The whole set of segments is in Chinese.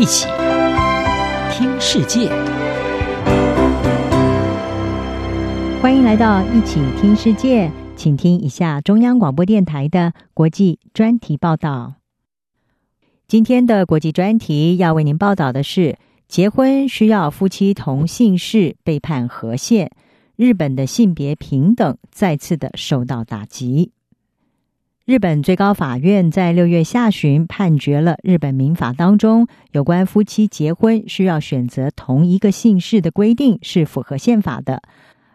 一起听世界，欢迎来到一起听世界，请听一下中央广播电台的国际专题报道。今天的国际专题要为您报道的是：结婚需要夫妻同姓氏被判和宪，日本的性别平等再次的受到打击。日本最高法院在六月下旬判决了日本民法当中有关夫妻结婚需要选择同一个姓氏的规定是符合宪法的，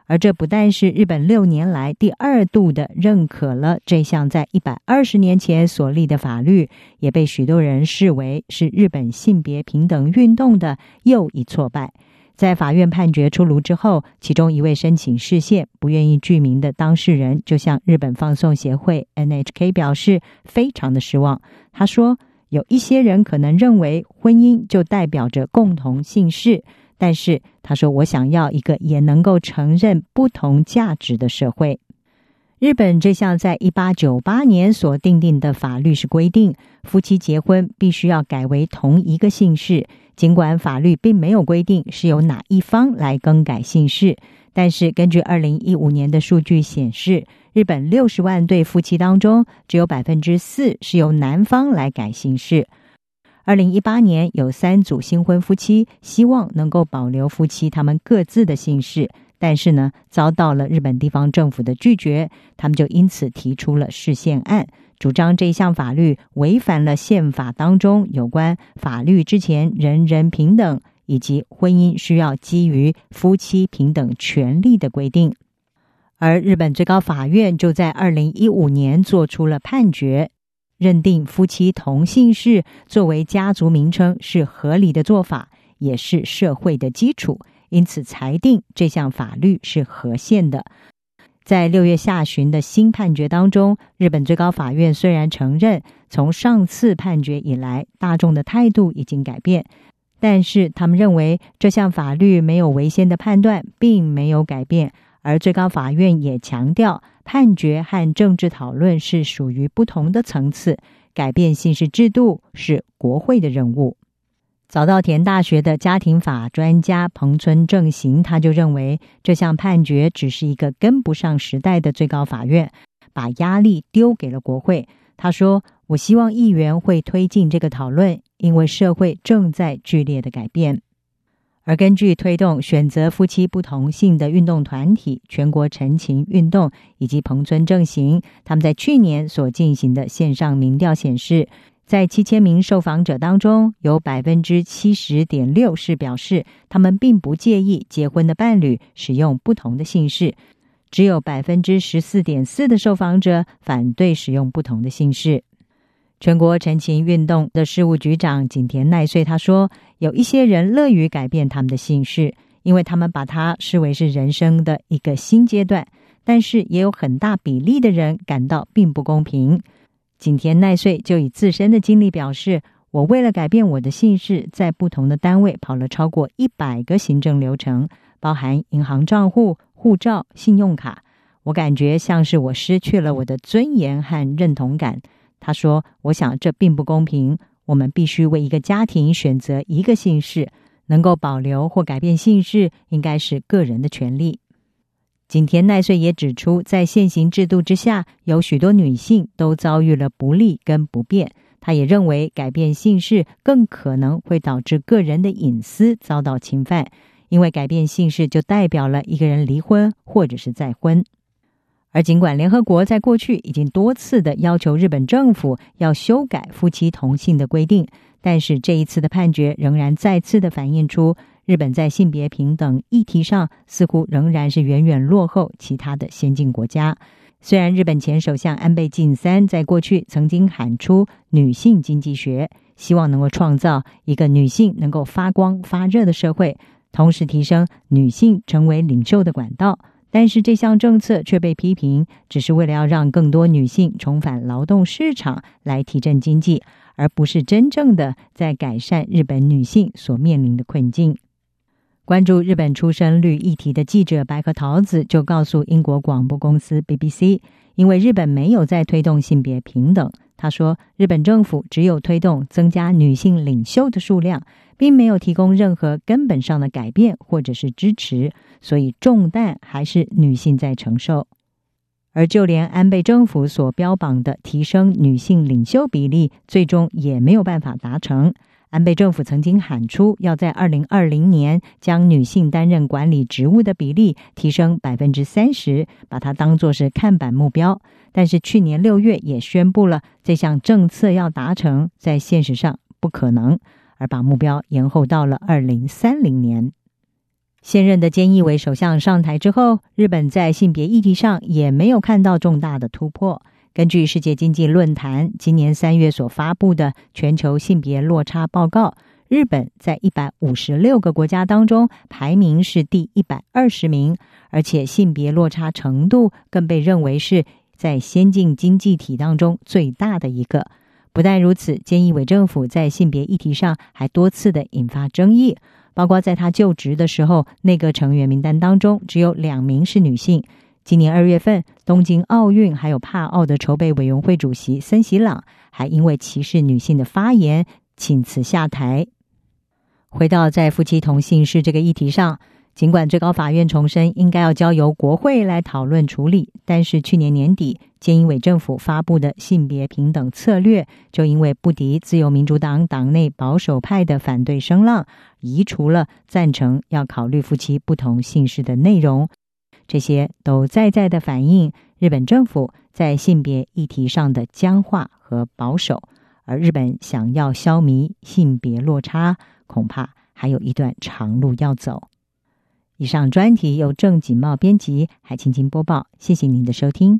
而这不但是日本六年来第二度的认可了这项在一百二十年前所立的法律，也被许多人视为是日本性别平等运动的又一挫败。在法院判决出炉之后，其中一位申请释宪、不愿意具名的当事人就向日本放送协会 NHK 表示非常的失望。他说：“有一些人可能认为婚姻就代表着共同姓氏，但是他说我想要一个也能够承认不同价值的社会。”日本这项在一八九八年所订定的法律是规定，夫妻结婚必须要改为同一个姓氏。尽管法律并没有规定是由哪一方来更改姓氏，但是根据二零一五年的数据显示，日本六十万对夫妻当中，只有百分之四是由男方来改姓氏。二零一八年有三组新婚夫妻希望能够保留夫妻他们各自的姓氏，但是呢，遭到了日本地方政府的拒绝，他们就因此提出了释宪案。主张这项法律违反了宪法当中有关法律之前人人平等以及婚姻需要基于夫妻平等权利的规定，而日本最高法院就在二零一五年做出了判决，认定夫妻同姓氏作为家族名称是合理的做法，也是社会的基础，因此裁定这项法律是合宪的。在六月下旬的新判决当中，日本最高法院虽然承认从上次判决以来大众的态度已经改变，但是他们认为这项法律没有违宪的判断并没有改变，而最高法院也强调判决和政治讨论是属于不同的层次，改变姓氏制度是国会的任务。早稻田大学的家庭法专家彭村正行，他就认为这项判决只是一个跟不上时代的最高法院，把压力丢给了国会。他说：“我希望议员会推进这个讨论，因为社会正在剧烈的改变。”而根据推动选择夫妻不同性的运动团体全国陈情运动以及彭村正行，他们在去年所进行的线上民调显示。在七千名受访者当中，有百分之七十点六是表示他们并不介意结婚的伴侣使用不同的姓氏，只有百分之十四点四的受访者反对使用不同的姓氏。全国陈情运动的事务局长景田奈穗他说：“有一些人乐于改变他们的姓氏，因为他们把它视为是人生的一个新阶段，但是也有很大比例的人感到并不公平。”景田奈穗就以自身的经历表示：“我为了改变我的姓氏，在不同的单位跑了超过一百个行政流程，包含银行账户、护照、信用卡。我感觉像是我失去了我的尊严和认同感。”他说：“我想这并不公平。我们必须为一个家庭选择一个姓氏，能够保留或改变姓氏，应该是个人的权利。”井田奈穗也指出，在现行制度之下，有许多女性都遭遇了不利跟不便。她也认为，改变姓氏更可能会导致个人的隐私遭到侵犯，因为改变姓氏就代表了一个人离婚或者是再婚。而尽管联合国在过去已经多次的要求日本政府要修改夫妻同姓的规定，但是这一次的判决仍然再次的反映出。日本在性别平等议题上似乎仍然是远远落后其他的先进国家。虽然日本前首相安倍晋三在过去曾经喊出女性经济学，希望能够创造一个女性能够发光发热的社会，同时提升女性成为领袖的管道，但是这项政策却被批评只是为了要让更多女性重返劳动市场来提振经济，而不是真正的在改善日本女性所面临的困境。关注日本出生率议题的记者白河桃子就告诉英国广播公司 BBC，因为日本没有在推动性别平等，他说，日本政府只有推动增加女性领袖的数量，并没有提供任何根本上的改变或者是支持，所以重担还是女性在承受。而就连安倍政府所标榜的提升女性领袖比例，最终也没有办法达成。安倍政府曾经喊出要在二零二零年将女性担任管理职务的比例提升百分之三十，把它当作是看板目标。但是去年六月也宣布了这项政策要达成，在现实上不可能，而把目标延后到了二零三零年。现任的菅义伟首相上台之后，日本在性别议题上也没有看到重大的突破。根据世界经济论坛今年三月所发布的全球性别落差报告，日本在一百五十六个国家当中排名是第一百二十名，而且性别落差程度更被认为是在先进经济体当中最大的一个。不但如此，菅义伟政府在性别议题上还多次的引发争议，包括在他就职的时候，内阁成员名单当中只有两名是女性。今年二月份，东京奥运还有帕奥的筹备委员会主席森喜朗还因为歧视女性的发言请辞下台。回到在夫妻同姓氏这个议题上，尽管最高法院重申应该要交由国会来讨论处理，但是去年年底，菅义伟政府发布的性别平等策略就因为不敌自由民主党党内保守派的反对声浪，移除了赞成要考虑夫妻不同姓氏的内容。这些都在在的反映日本政府在性别议题上的僵化和保守，而日本想要消弭性别落差，恐怕还有一段长路要走。以上专题由郑锦茂编辑，海青青播报，谢谢您的收听。